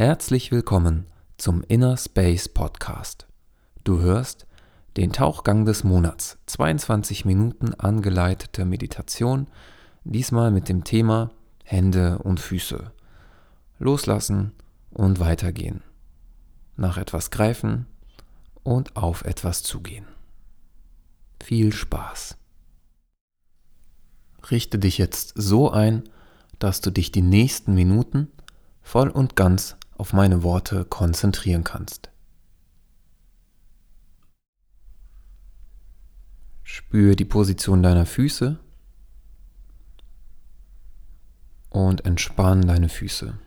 Herzlich willkommen zum Inner Space Podcast. Du hörst den Tauchgang des Monats, 22 Minuten angeleitete Meditation, diesmal mit dem Thema Hände und Füße. Loslassen und weitergehen. Nach etwas greifen und auf etwas zugehen. Viel Spaß. Richte dich jetzt so ein, dass du dich die nächsten Minuten voll und ganz auf meine Worte konzentrieren kannst. Spüre die Position deiner Füße und entspann deine Füße.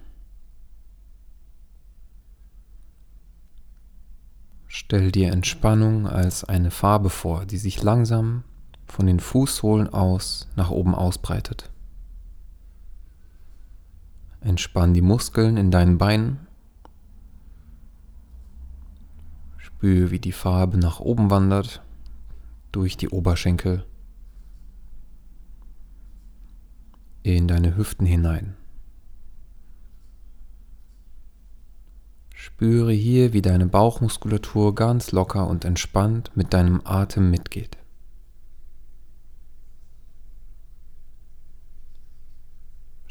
Stell dir Entspannung als eine Farbe vor, die sich langsam von den Fußsohlen aus nach oben ausbreitet. Entspann die Muskeln in deinen Beinen. Spüre, wie die Farbe nach oben wandert, durch die Oberschenkel, in deine Hüften hinein. Spüre hier, wie deine Bauchmuskulatur ganz locker und entspannt mit deinem Atem mitgeht.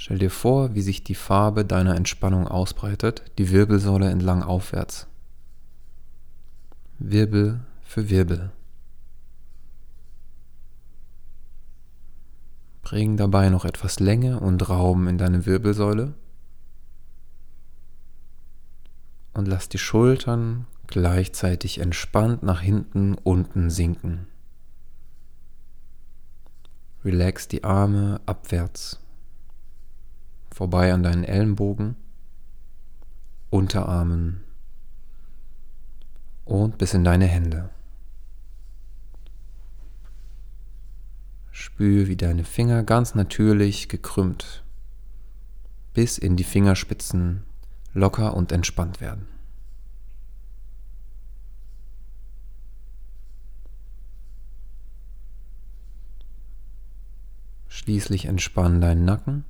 Stell dir vor, wie sich die Farbe deiner Entspannung ausbreitet, die Wirbelsäule entlang aufwärts. Wirbel für Wirbel. Bring dabei noch etwas Länge und Raum in deine Wirbelsäule und lass die Schultern gleichzeitig entspannt nach hinten unten sinken. Relax die Arme abwärts vorbei an deinen Ellenbogen, Unterarmen und bis in deine Hände. Spür, wie deine Finger ganz natürlich gekrümmt bis in die Fingerspitzen locker und entspannt werden. Schließlich entspann deinen Nacken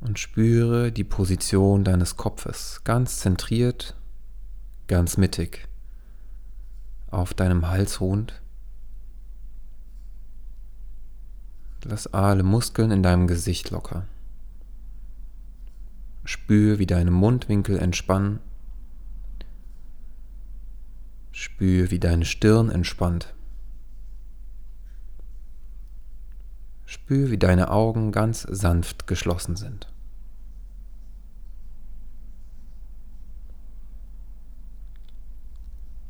und spüre die Position deines Kopfes ganz zentriert, ganz mittig auf deinem Hals ruhend. Lass alle Muskeln in deinem Gesicht locker. Spür, wie deine Mundwinkel entspannen. Spür, wie deine Stirn entspannt. Spür, wie deine Augen ganz sanft geschlossen sind.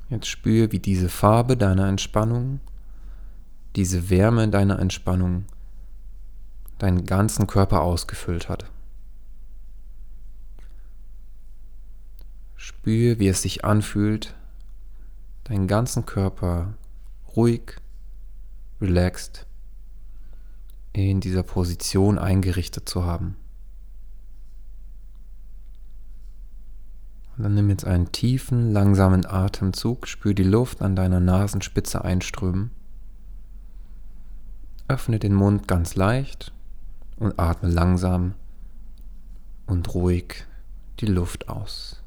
Jetzt spür, wie diese Farbe deiner Entspannung, diese Wärme deiner Entspannung deinen ganzen Körper ausgefüllt hat. Spür, wie es sich anfühlt, deinen ganzen Körper ruhig, relaxed in dieser Position eingerichtet zu haben. Und dann nimm jetzt einen tiefen, langsamen Atemzug, spür die Luft an deiner Nasenspitze einströmen. Öffne den Mund ganz leicht und atme langsam und ruhig die Luft aus.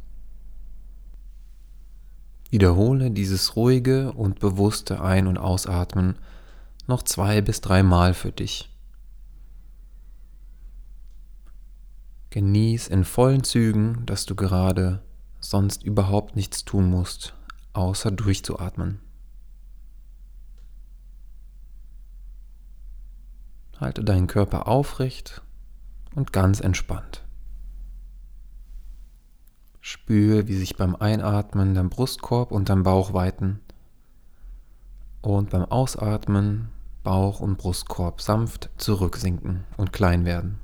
Wiederhole dieses ruhige und bewusste Ein- und Ausatmen noch zwei bis drei Mal für dich. Genieß in vollen Zügen, dass du gerade sonst überhaupt nichts tun musst, außer durchzuatmen. Halte deinen Körper aufrecht und ganz entspannt. Spüre, wie sich beim Einatmen dein Brustkorb und dein Bauch weiten und beim Ausatmen Bauch und Brustkorb sanft zurücksinken und klein werden.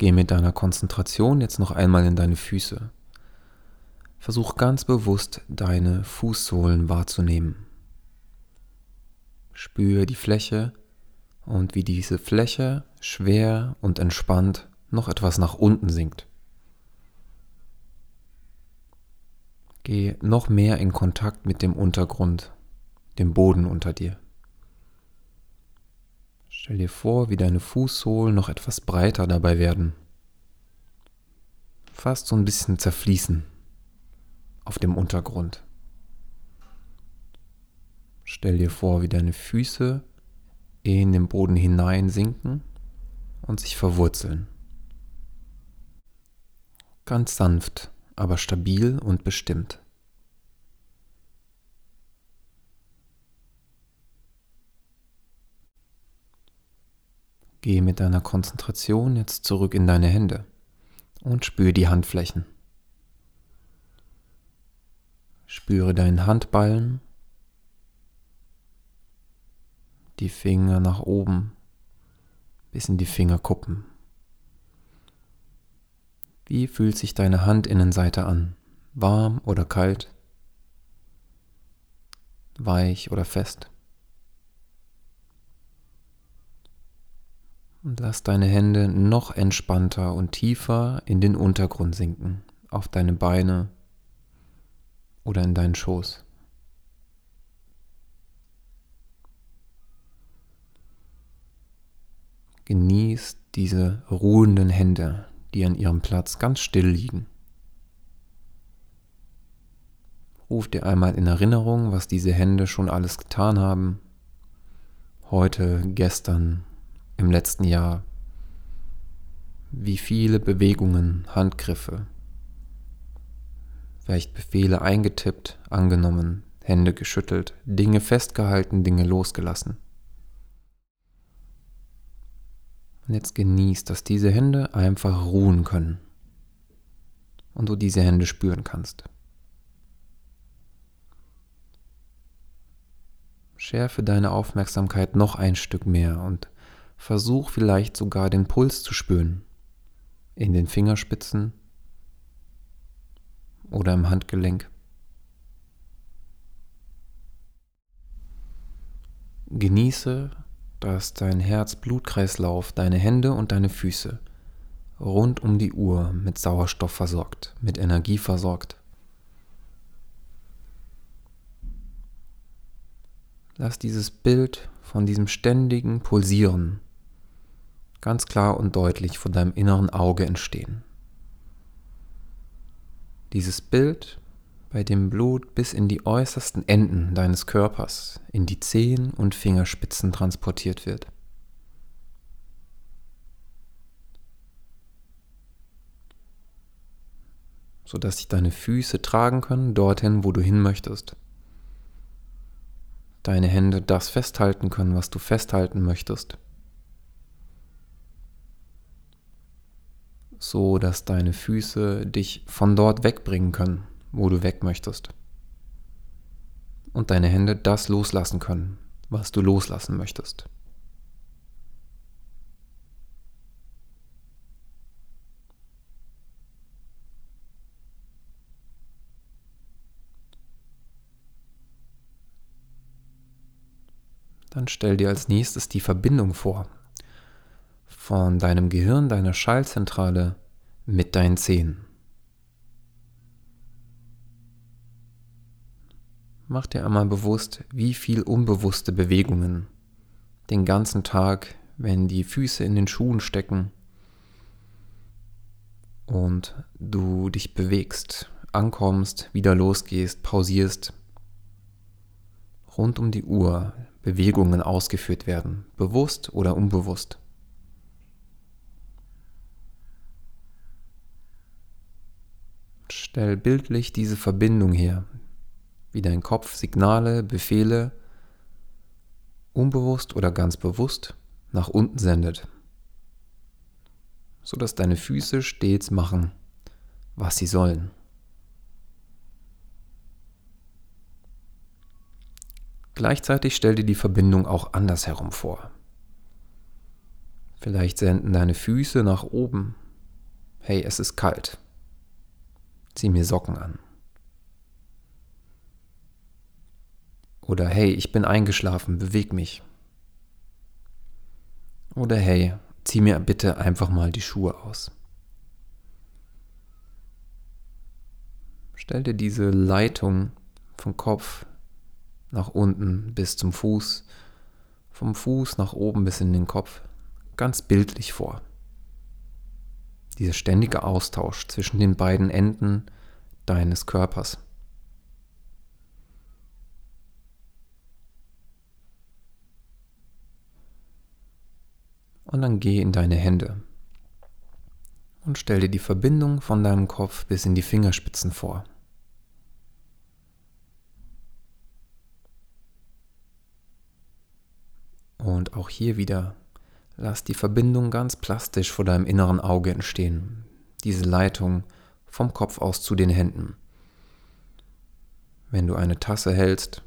Geh mit deiner Konzentration jetzt noch einmal in deine Füße. Versuch ganz bewusst deine Fußsohlen wahrzunehmen. Spüre die Fläche und wie diese Fläche schwer und entspannt noch etwas nach unten sinkt. Geh noch mehr in Kontakt mit dem Untergrund, dem Boden unter dir. Stell dir vor, wie deine Fußsohlen noch etwas breiter dabei werden. Fast so ein bisschen zerfließen auf dem Untergrund. Stell dir vor, wie deine Füße in den Boden hineinsinken und sich verwurzeln. Ganz sanft, aber stabil und bestimmt. Gehe mit deiner Konzentration jetzt zurück in deine Hände und spüre die Handflächen. Spüre deinen Handballen, die Finger nach oben bis in die Fingerkuppen. Wie fühlt sich deine Handinnenseite an? Warm oder kalt? Weich oder fest? Und lass deine Hände noch entspannter und tiefer in den Untergrund sinken, auf deine Beine oder in deinen Schoß. Genieß diese ruhenden Hände, die an ihrem Platz ganz still liegen. Ruf dir einmal in Erinnerung, was diese Hände schon alles getan haben. Heute, gestern, im letzten Jahr, wie viele Bewegungen, Handgriffe, vielleicht Befehle eingetippt, angenommen, Hände geschüttelt, Dinge festgehalten, Dinge losgelassen. Und jetzt genießt, dass diese Hände einfach ruhen können und du diese Hände spüren kannst. Schärfe deine Aufmerksamkeit noch ein Stück mehr und Versuch vielleicht sogar den Puls zu spüren. In den Fingerspitzen oder im Handgelenk. Genieße, dass dein Herz-Blutkreislauf deine Hände und deine Füße rund um die Uhr mit Sauerstoff versorgt, mit Energie versorgt. Lass dieses Bild von diesem ständigen Pulsieren ganz klar und deutlich vor deinem inneren Auge entstehen. Dieses Bild, bei dem Blut bis in die äußersten Enden deines Körpers, in die Zehen und Fingerspitzen transportiert wird. sodass sich deine Füße tragen können dorthin, wo du hin möchtest. Deine Hände das festhalten können, was du festhalten möchtest. So dass deine Füße dich von dort wegbringen können, wo du weg möchtest. Und deine Hände das loslassen können, was du loslassen möchtest. Dann stell dir als nächstes die Verbindung vor von deinem Gehirn, deiner Schallzentrale mit deinen Zähnen. Mach dir einmal bewusst, wie viel unbewusste Bewegungen den ganzen Tag, wenn die Füße in den Schuhen stecken und du dich bewegst, ankommst, wieder losgehst, pausierst, rund um die Uhr Bewegungen ausgeführt werden, bewusst oder unbewusst. Stell bildlich diese Verbindung her, wie dein Kopf Signale, Befehle, unbewusst oder ganz bewusst, nach unten sendet, sodass deine Füße stets machen, was sie sollen. Gleichzeitig stell dir die Verbindung auch andersherum vor. Vielleicht senden deine Füße nach oben. Hey, es ist kalt. Zieh mir Socken an. Oder hey, ich bin eingeschlafen, beweg mich. Oder hey, zieh mir bitte einfach mal die Schuhe aus. Stell dir diese Leitung vom Kopf nach unten bis zum Fuß vom Fuß nach oben bis in den Kopf ganz bildlich vor. Dieser ständige Austausch zwischen den beiden Enden deines Körpers. Und dann geh in deine Hände und stell dir die Verbindung von deinem Kopf bis in die Fingerspitzen vor. Und auch hier wieder lass die Verbindung ganz plastisch vor deinem inneren Auge entstehen. Diese Leitung vom Kopf aus zu den Händen. Wenn du eine Tasse hältst,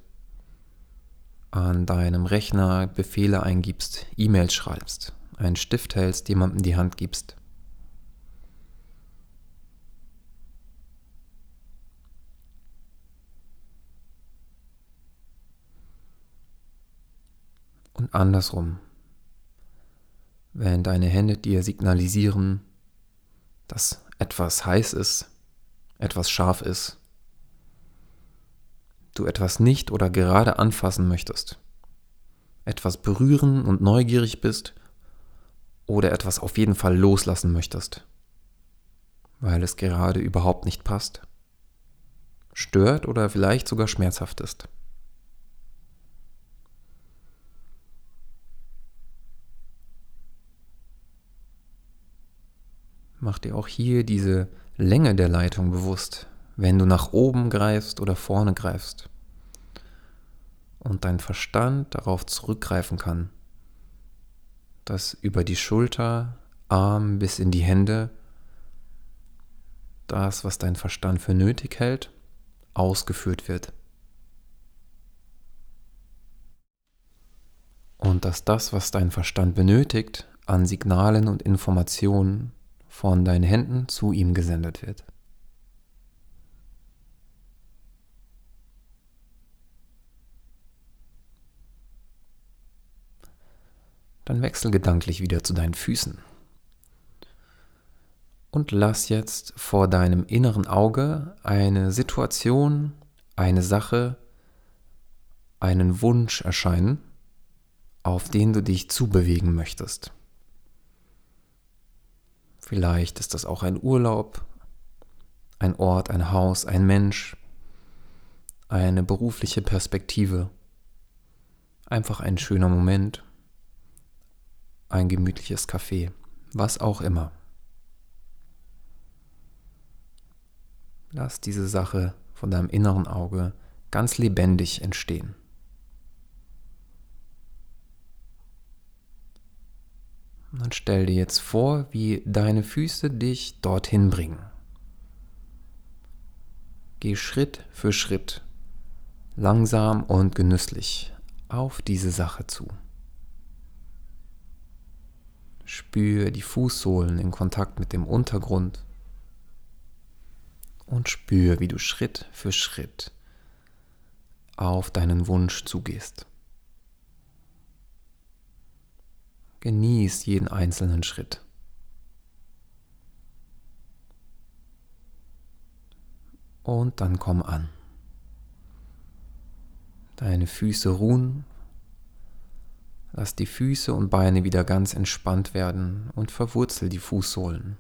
an deinem Rechner Befehle eingibst, E-Mails schreibst, einen Stift hältst, jemandem die Hand gibst. Und andersrum, wenn deine Hände dir signalisieren, dass etwas heiß ist, etwas scharf ist, du etwas nicht oder gerade anfassen möchtest, etwas berühren und neugierig bist oder etwas auf jeden Fall loslassen möchtest, weil es gerade überhaupt nicht passt, stört oder vielleicht sogar schmerzhaft ist. Mach dir auch hier diese Länge der Leitung bewusst, wenn du nach oben greifst oder vorne greifst. Und dein Verstand darauf zurückgreifen kann, dass über die Schulter, Arm bis in die Hände das, was dein Verstand für nötig hält, ausgeführt wird. Und dass das, was dein Verstand benötigt, an Signalen und Informationen von deinen Händen zu ihm gesendet wird. Dann wechsel gedanklich wieder zu deinen Füßen. Und lass jetzt vor deinem inneren Auge eine Situation, eine Sache, einen Wunsch erscheinen, auf den du dich zubewegen möchtest. Vielleicht ist das auch ein Urlaub, ein Ort, ein Haus, ein Mensch, eine berufliche Perspektive, einfach ein schöner Moment, ein gemütliches Café, was auch immer. Lass diese Sache von deinem inneren Auge ganz lebendig entstehen. Und dann stell dir jetzt vor, wie deine Füße dich dorthin bringen. Geh Schritt für Schritt, langsam und genüsslich auf diese Sache zu. Spür die Fußsohlen in Kontakt mit dem Untergrund und spür, wie du Schritt für Schritt auf deinen Wunsch zugehst. Genieß jeden einzelnen Schritt. Und dann komm an. Deine Füße ruhen. Lass die Füße und Beine wieder ganz entspannt werden und verwurzel die Fußsohlen.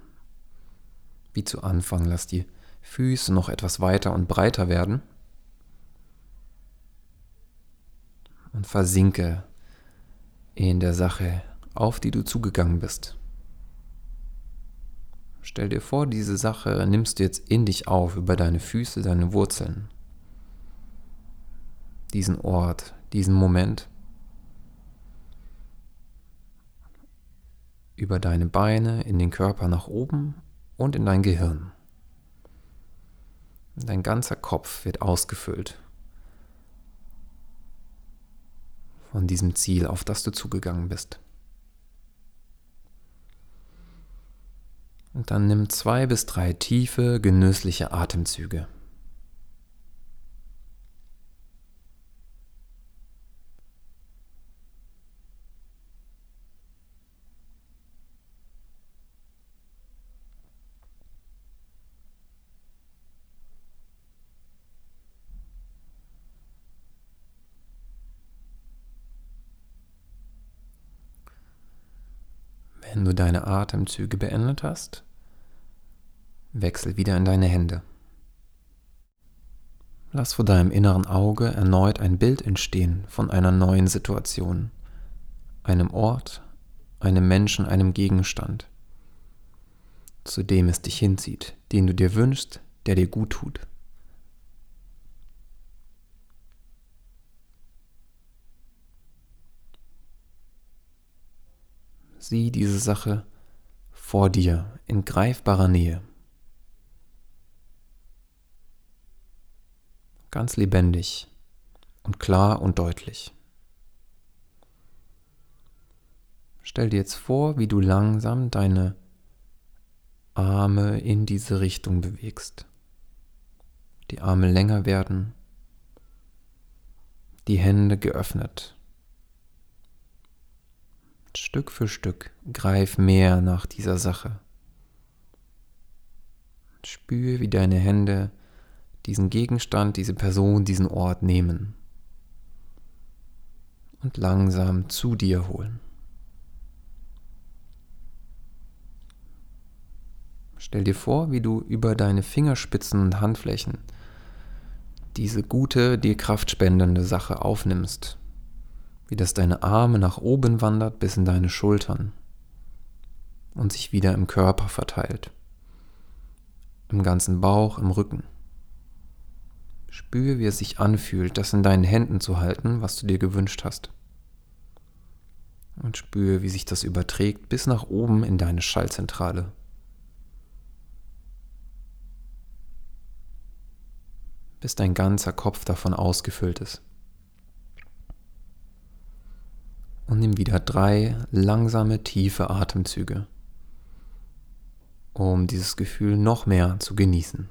Wie zu Anfang, lass die Füße noch etwas weiter und breiter werden. Und versinke in der Sache auf die du zugegangen bist. Stell dir vor, diese Sache nimmst du jetzt in dich auf, über deine Füße, deine Wurzeln. Diesen Ort, diesen Moment. Über deine Beine, in den Körper nach oben und in dein Gehirn. Dein ganzer Kopf wird ausgefüllt von diesem Ziel, auf das du zugegangen bist. Und dann nimm zwei bis drei tiefe, genüssliche Atemzüge. Wenn du deine Atemzüge beendet hast, wechsel wieder in deine Hände. Lass vor deinem inneren Auge erneut ein Bild entstehen von einer neuen Situation, einem Ort, einem Menschen, einem Gegenstand, zu dem es dich hinzieht, den du dir wünschst, der dir gut tut. Sieh diese Sache vor dir in greifbarer Nähe. Ganz lebendig und klar und deutlich. Stell dir jetzt vor, wie du langsam deine Arme in diese Richtung bewegst. Die Arme länger werden, die Hände geöffnet. Stück für Stück greif mehr nach dieser Sache. Spüre, wie deine Hände diesen Gegenstand, diese Person, diesen Ort nehmen und langsam zu dir holen. Stell dir vor, wie du über deine Fingerspitzen und Handflächen diese gute, dir kraftspendende Sache aufnimmst wie das deine Arme nach oben wandert bis in deine Schultern und sich wieder im Körper verteilt, im ganzen Bauch, im Rücken. Spüre, wie es sich anfühlt, das in deinen Händen zu halten, was du dir gewünscht hast. Und spüre, wie sich das überträgt bis nach oben in deine Schallzentrale. Bis dein ganzer Kopf davon ausgefüllt ist. Und nimm wieder drei langsame, tiefe Atemzüge, um dieses Gefühl noch mehr zu genießen.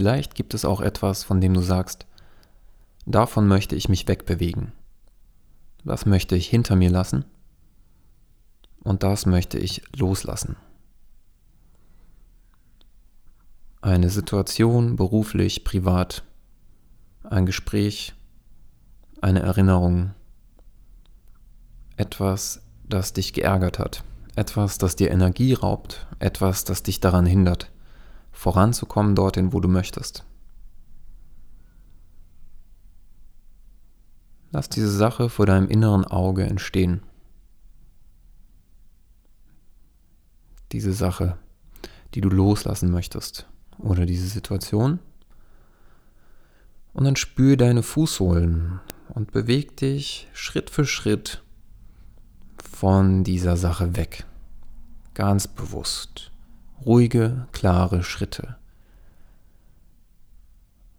Vielleicht gibt es auch etwas, von dem du sagst, davon möchte ich mich wegbewegen. Das möchte ich hinter mir lassen und das möchte ich loslassen. Eine Situation, beruflich, privat, ein Gespräch, eine Erinnerung, etwas, das dich geärgert hat, etwas, das dir Energie raubt, etwas, das dich daran hindert voranzukommen dorthin, wo du möchtest. Lass diese Sache vor deinem inneren Auge entstehen. Diese Sache, die du loslassen möchtest oder diese Situation. Und dann spür deine Fußsohlen und beweg dich Schritt für Schritt von dieser Sache weg. Ganz bewusst ruhige, klare Schritte.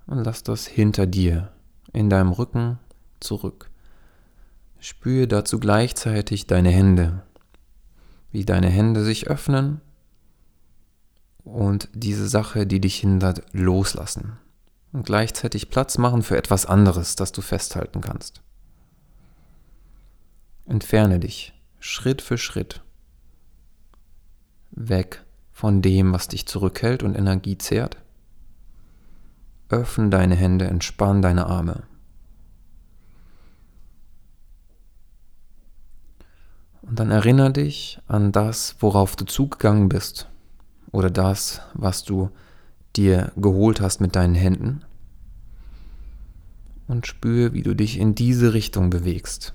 Und lass das hinter dir, in deinem Rücken zurück. Spüre dazu gleichzeitig deine Hände, wie deine Hände sich öffnen und diese Sache, die dich hindert, loslassen und gleichzeitig Platz machen für etwas anderes, das du festhalten kannst. Entferne dich Schritt für Schritt weg von dem, was dich zurückhält und Energie zehrt. Öffne deine Hände, entspann deine Arme. Und dann erinnere dich an das, worauf du zugegangen bist oder das, was du dir geholt hast mit deinen Händen. Und spüre, wie du dich in diese Richtung bewegst.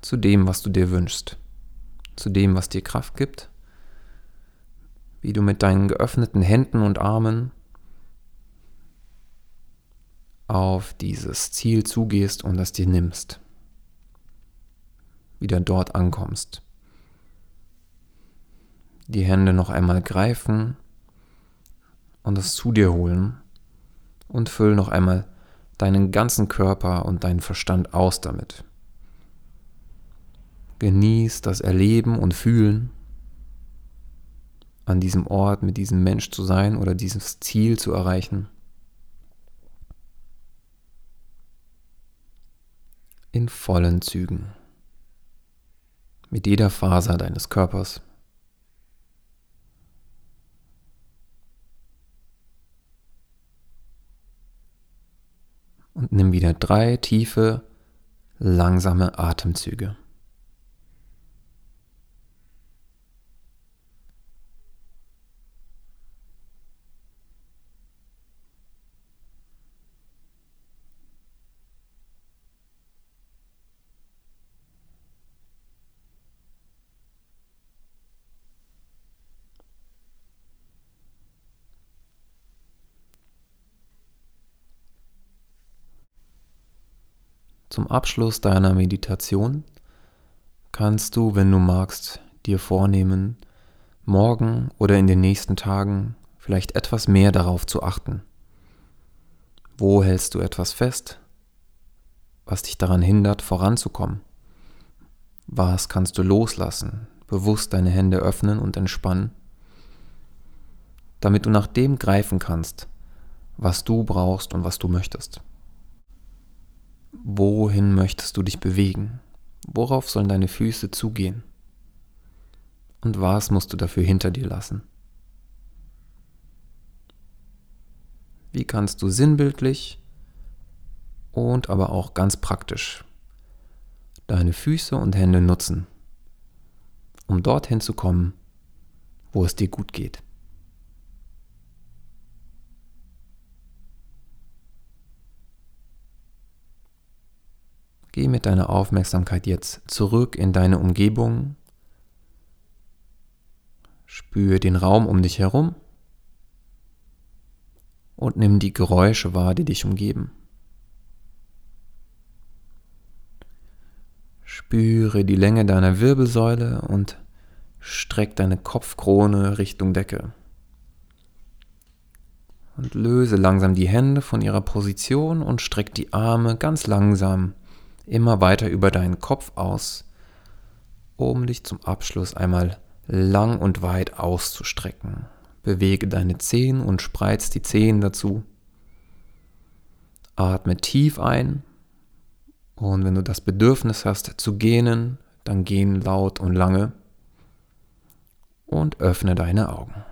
Zu dem, was du dir wünschst. Zu dem, was dir Kraft gibt wie du mit deinen geöffneten Händen und Armen auf dieses Ziel zugehst und es dir nimmst. Wieder dort ankommst. Die Hände noch einmal greifen und es zu dir holen und füll noch einmal deinen ganzen Körper und deinen Verstand aus damit. Genieß das Erleben und Fühlen an diesem Ort mit diesem Mensch zu sein oder dieses Ziel zu erreichen. In vollen Zügen. Mit jeder Faser deines Körpers. Und nimm wieder drei tiefe, langsame Atemzüge. Zum Abschluss deiner Meditation kannst du, wenn du magst, dir vornehmen, morgen oder in den nächsten Tagen vielleicht etwas mehr darauf zu achten. Wo hältst du etwas fest, was dich daran hindert, voranzukommen? Was kannst du loslassen, bewusst deine Hände öffnen und entspannen, damit du nach dem greifen kannst, was du brauchst und was du möchtest? Wohin möchtest du dich bewegen? Worauf sollen deine Füße zugehen? Und was musst du dafür hinter dir lassen? Wie kannst du sinnbildlich und aber auch ganz praktisch deine Füße und Hände nutzen, um dorthin zu kommen, wo es dir gut geht? Geh mit deiner Aufmerksamkeit jetzt zurück in deine Umgebung. Spüre den Raum um dich herum und nimm die Geräusche wahr, die dich umgeben. Spüre die Länge deiner Wirbelsäule und streck deine Kopfkrone Richtung Decke. Und löse langsam die Hände von ihrer Position und streck die Arme ganz langsam immer weiter über deinen Kopf aus, um dich zum Abschluss einmal lang und weit auszustrecken. Bewege deine Zehen und spreiz die Zehen dazu. Atme tief ein und wenn du das Bedürfnis hast zu gähnen, dann gehen laut und lange und öffne deine Augen.